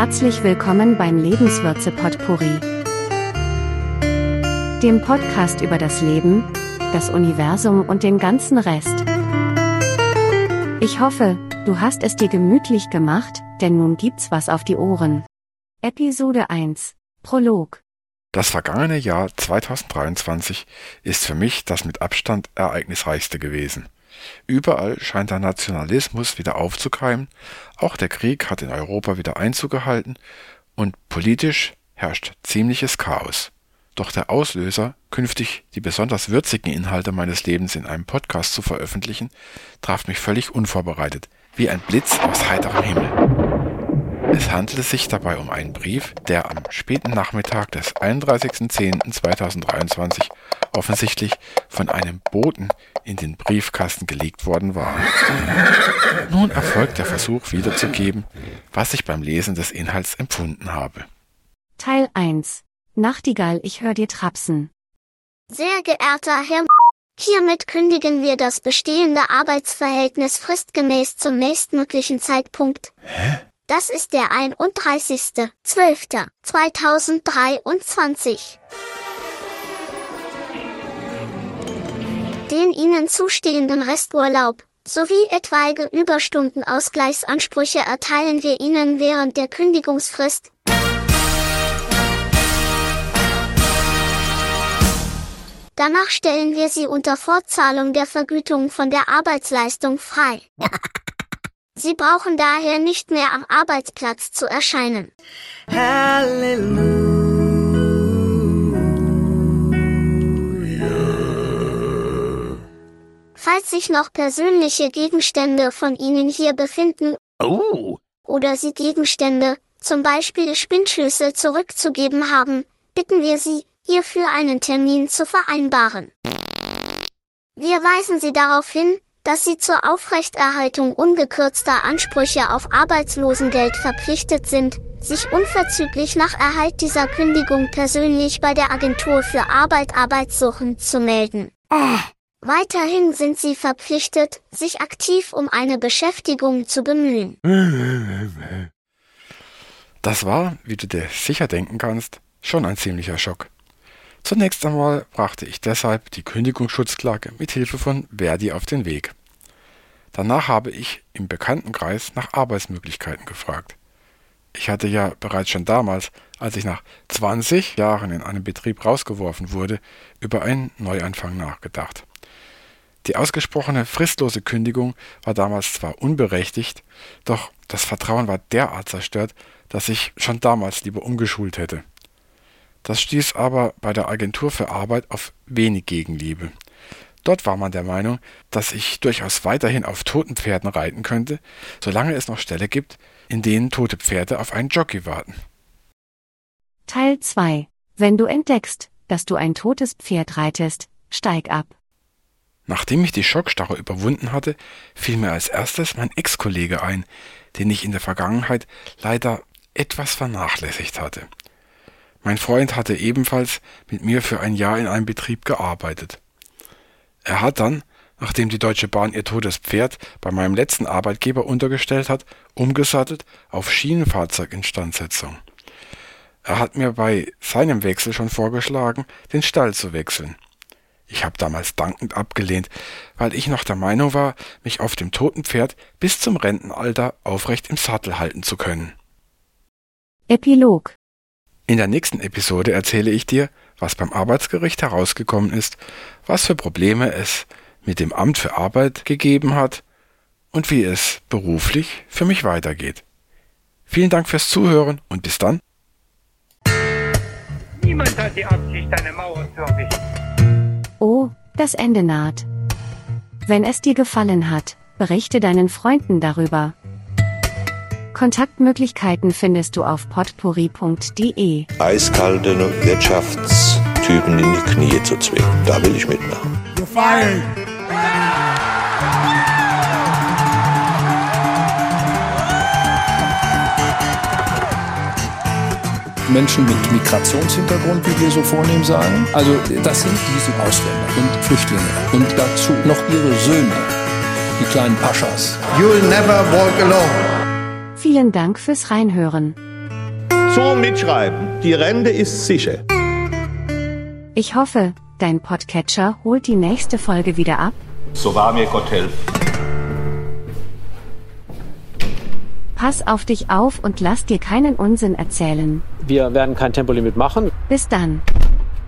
Herzlich willkommen beim Lebenswürze Potpourri. Dem Podcast über das Leben, das Universum und den ganzen Rest. Ich hoffe, du hast es dir gemütlich gemacht, denn nun gibt's was auf die Ohren. Episode 1 Prolog Das vergangene Jahr 2023 ist für mich das mit Abstand ereignisreichste gewesen. Überall scheint der Nationalismus wieder aufzukeimen, auch der Krieg hat in Europa wieder Einzug gehalten und politisch herrscht ziemliches Chaos. Doch der Auslöser, künftig die besonders würzigen Inhalte meines Lebens in einem Podcast zu veröffentlichen, traf mich völlig unvorbereitet, wie ein Blitz aus heiterem Himmel. Es handelte sich dabei um einen Brief, der am späten Nachmittag des 31.10.2023 offensichtlich von einem Boten in den Briefkasten gelegt worden war. Nun erfolgt der Versuch wiederzugeben, was ich beim Lesen des Inhalts empfunden habe. Teil 1 Nachtigall, ich hör dir trapsen. Sehr geehrter Herr, hiermit kündigen wir das bestehende Arbeitsverhältnis fristgemäß zum nächstmöglichen Zeitpunkt. Hä? Das ist der 31.12.2023. Den Ihnen zustehenden Resturlaub sowie etwaige Überstundenausgleichsansprüche erteilen wir Ihnen während der Kündigungsfrist. Danach stellen wir Sie unter Fortzahlung der Vergütung von der Arbeitsleistung frei. Sie brauchen daher nicht mehr am Arbeitsplatz zu erscheinen. Falls sich noch persönliche Gegenstände von Ihnen hier befinden Oh, oder Sie Gegenstände, zum Beispiel Spinnschlüssel zurückzugeben haben, bitten wir Sie, hierfür einen Termin zu vereinbaren. Wir weisen Sie darauf hin, dass Sie zur Aufrechterhaltung ungekürzter Ansprüche auf Arbeitslosengeld verpflichtet sind, sich unverzüglich nach Erhalt dieser Kündigung persönlich bei der Agentur für Arbeit Arbeitssuchend zu melden. Weiterhin sind Sie verpflichtet, sich aktiv um eine Beschäftigung zu bemühen. Das war, wie du dir sicher denken kannst, schon ein ziemlicher Schock. Zunächst einmal brachte ich deshalb die Kündigungsschutzklage mit Hilfe von Verdi auf den Weg. Danach habe ich im Bekanntenkreis nach Arbeitsmöglichkeiten gefragt. Ich hatte ja bereits schon damals, als ich nach 20 Jahren in einem Betrieb rausgeworfen wurde, über einen Neuanfang nachgedacht. Die ausgesprochene fristlose Kündigung war damals zwar unberechtigt, doch das Vertrauen war derart zerstört, dass ich schon damals lieber umgeschult hätte. Das stieß aber bei der Agentur für Arbeit auf wenig Gegenliebe. Dort war man der Meinung, dass ich durchaus weiterhin auf toten Pferden reiten könnte, solange es noch Ställe gibt, in denen tote Pferde auf einen Jockey warten. Teil 2 Wenn du entdeckst, dass du ein totes Pferd reitest, steig ab. Nachdem ich die Schockstarre überwunden hatte, fiel mir als erstes mein Ex-Kollege ein, den ich in der Vergangenheit leider etwas vernachlässigt hatte. Mein Freund hatte ebenfalls mit mir für ein Jahr in einem Betrieb gearbeitet. Er hat dann, nachdem die Deutsche Bahn ihr totes Pferd bei meinem letzten Arbeitgeber untergestellt hat, umgesattelt auf Schienenfahrzeuginstandsetzung. Er hat mir bei seinem Wechsel schon vorgeschlagen, den Stall zu wechseln. Ich habe damals dankend abgelehnt, weil ich noch der Meinung war, mich auf dem toten Pferd bis zum Rentenalter aufrecht im Sattel halten zu können. Epilog In der nächsten Episode erzähle ich dir, was beim Arbeitsgericht herausgekommen ist, was für Probleme es mit dem Amt für Arbeit gegeben hat und wie es beruflich für mich weitergeht. Vielen Dank fürs Zuhören und bis dann. Niemand hat die Absicht, eine Mauer zu errichten. Oh, das Ende naht. Wenn es dir gefallen hat, berichte deinen Freunden darüber. Kontaktmöglichkeiten findest du auf potpourri.de. eiskalte Wirtschaftstypen in die Knie zu zwingen. Da will ich mitmachen. You're fired. Menschen mit Migrationshintergrund, wie wir so vornehm sagen. Also das sind diese Ausländer und Flüchtlinge. Und dazu noch ihre Söhne, die kleinen Paschas. You'll never walk alone. Vielen Dank fürs Reinhören. Zum Mitschreiben. Die Rente ist sicher. Ich hoffe, dein Podcatcher holt die nächste Folge wieder ab. So wahr mir Gott helfen. Pass auf dich auf und lass dir keinen Unsinn erzählen. Wir werden kein Tempolimit machen. Bis dann.